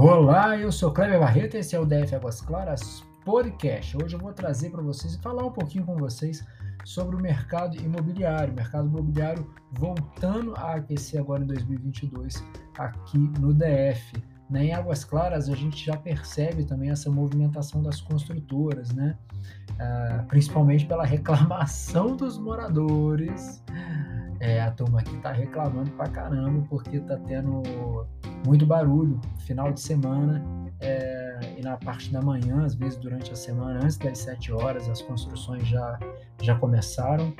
Olá, eu sou Cleber Barreto, esse é o DF Águas Claras Podcast. Hoje eu vou trazer para vocês e falar um pouquinho com vocês sobre o mercado imobiliário, o mercado imobiliário voltando a aquecer agora em 2022 aqui no DF. Né? Em Águas Claras a gente já percebe também essa movimentação das construtoras, né? Ah, principalmente pela reclamação dos moradores. É, a turma aqui está reclamando pra caramba porque está tendo muito barulho final de semana é, e na parte da manhã, às vezes durante a semana, antes das 7 horas, as construções já, já começaram,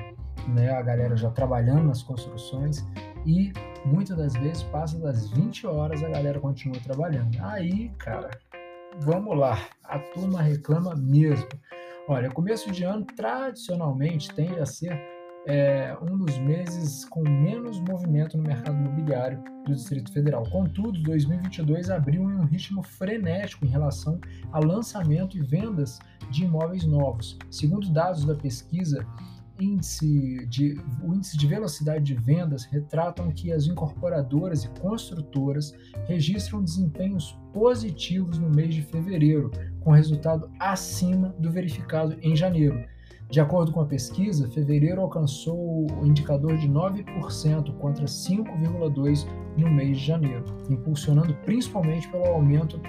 né? a galera já trabalhando nas construções e muitas das vezes passa das 20 horas a galera continua trabalhando. Aí, cara, vamos lá, a turma reclama mesmo. Olha, começo de ano tradicionalmente tende a ser é um dos meses com menos movimento no mercado imobiliário do Distrito Federal. Contudo, 2022 abriu em um ritmo frenético em relação a lançamento e vendas de imóveis novos. Segundo dados da pesquisa, índice de, o índice de velocidade de vendas retratam que as incorporadoras e construtoras registram desempenhos positivos no mês de fevereiro, com resultado acima do verificado em janeiro. De acordo com a pesquisa, fevereiro alcançou o indicador de 9% contra 5,2% no mês de janeiro, impulsionando principalmente pelo aumento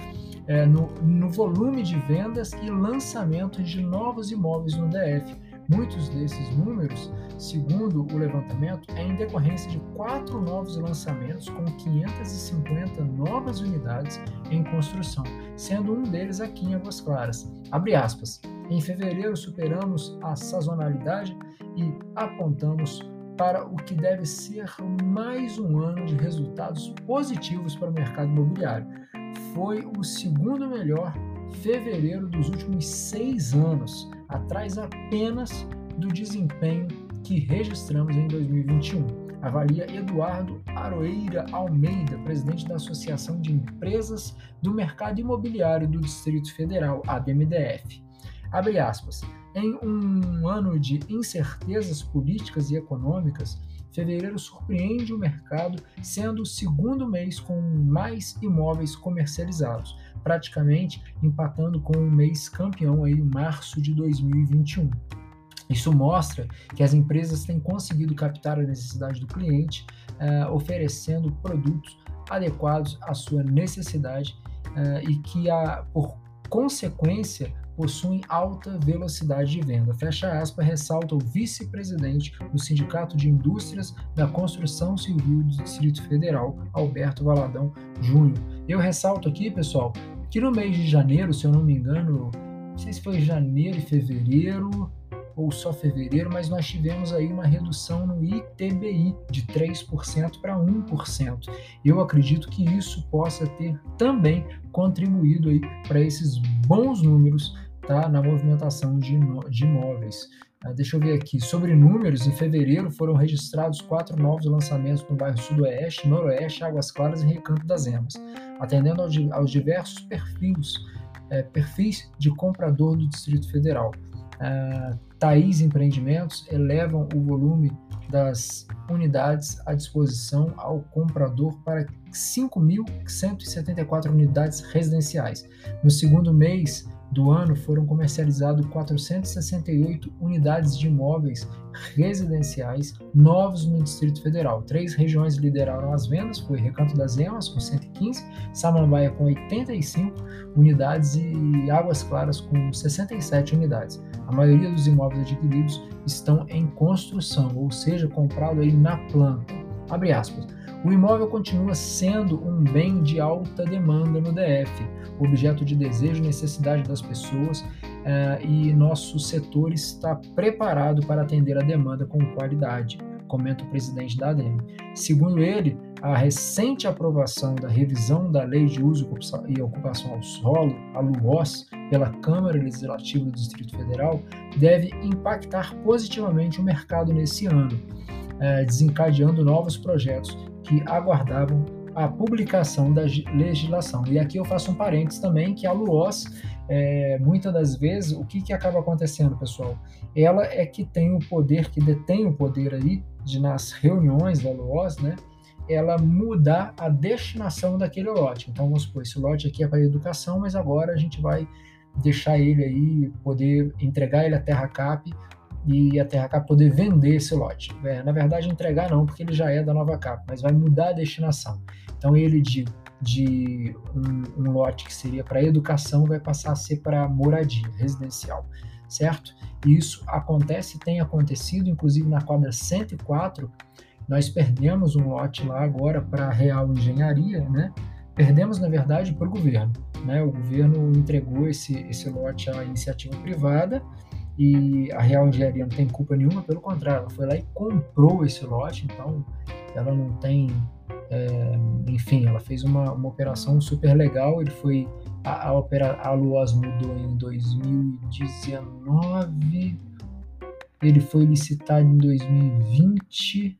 é, no, no volume de vendas e lançamento de novos imóveis no DF. Muitos desses números, segundo o levantamento, é em decorrência de quatro novos lançamentos com 550 novas unidades em construção, sendo um deles aqui em Águas Claras. Abre aspas. Em fevereiro, superamos a sazonalidade e apontamos para o que deve ser mais um ano de resultados positivos para o mercado imobiliário. Foi o segundo melhor fevereiro dos últimos seis anos, atrás apenas do desempenho que registramos em 2021. Avalia Eduardo Aroeira Almeida, presidente da Associação de Empresas do Mercado Imobiliário do Distrito Federal, ADMDF. Abre aspas. Em um ano de incertezas políticas e econômicas, fevereiro surpreende o mercado, sendo o segundo mês com mais imóveis comercializados, praticamente empatando com o mês campeão aí, março de 2021. Isso mostra que as empresas têm conseguido captar a necessidade do cliente, uh, oferecendo produtos adequados à sua necessidade uh, e que, a, por consequência, possuem alta velocidade de venda. Fecha aspas, ressalta o vice-presidente do Sindicato de Indústrias da Construção Civil do Distrito Federal, Alberto Valadão Júnior. Eu ressalto aqui, pessoal, que no mês de janeiro, se eu não me engano, não sei se foi janeiro e fevereiro, ou só fevereiro, mas nós tivemos aí uma redução no ITBI de 3% para 1%. Eu acredito que isso possa ter também contribuído aí para esses bons números tá, na movimentação de, de imóveis. Uh, deixa eu ver aqui. Sobre números, em fevereiro foram registrados quatro novos lançamentos no bairro Sudoeste, Noroeste, Águas Claras e Recanto das Emas, atendendo aos, aos diversos perfis, é, perfis de comprador do Distrito Federal. Uh, Thaís Empreendimentos elevam o volume das unidades à disposição ao comprador para 5.174 unidades residenciais. No segundo mês do ano foram comercializados 468 unidades de imóveis residenciais novos no Distrito Federal. Três regiões lideraram as vendas, foi Recanto das Emas com 115, Samambaia com 85 unidades e Águas Claras com 67 unidades. A maioria dos imóveis adquiridos estão em construção, ou seja, comprado aí na planta. Abre aspas. O imóvel continua sendo um bem de alta demanda no DF, objeto de desejo e necessidade das pessoas, uh, e nosso setor está preparado para atender a demanda com qualidade, comenta o presidente da ADEM. Segundo ele, a recente aprovação da revisão da Lei de Uso e Ocupação ao Solo, a LUOS, pela Câmara Legislativa do Distrito Federal, deve impactar positivamente o mercado nesse ano, uh, desencadeando novos projetos que aguardavam a publicação da legislação. E aqui eu faço um parênteses também, que a LUOS, é, muitas das vezes, o que, que acaba acontecendo, pessoal? Ela é que tem o poder, que detém o poder aí, de nas reuniões da LUOS, né, ela mudar a destinação daquele lote. Então, vamos supor, esse lote aqui é para educação, mas agora a gente vai deixar ele aí, poder entregar ele à Terra Cap e a Terra poder vender esse lote. É, na verdade, entregar não, porque ele já é da Nova Cap, mas vai mudar a destinação. Então, ele de, de um, um lote que seria para educação vai passar a ser para moradia residencial, certo? E isso acontece, tem acontecido, inclusive na quadra 104, nós perdemos um lote lá agora para Real Engenharia, né? Perdemos, na verdade, para o governo. Né? O governo entregou esse, esse lote à iniciativa privada e a Real Engenharia não tem culpa nenhuma, pelo contrário, ela foi lá e comprou esse lote, então ela não tem. É, enfim, ela fez uma, uma operação super legal. Ele foi. A, a, opera, a Luas mudou em 2019, ele foi licitado em 2020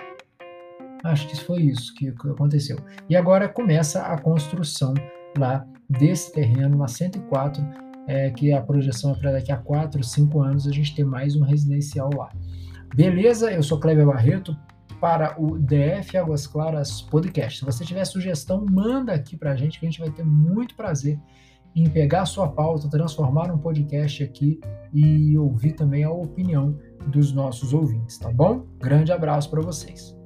Acho que foi isso que aconteceu. E agora começa a construção lá desse terreno, na 104, é, que a projeção é para daqui a 4, 5 anos a gente ter mais um residencial lá. Beleza? Eu sou Kleber Barreto para o DF Águas Claras Podcast. Se você tiver sugestão, manda aqui para a gente que a gente vai ter muito prazer em pegar a sua pauta, transformar um podcast aqui e ouvir também a opinião dos nossos ouvintes, tá bom? Grande abraço para vocês.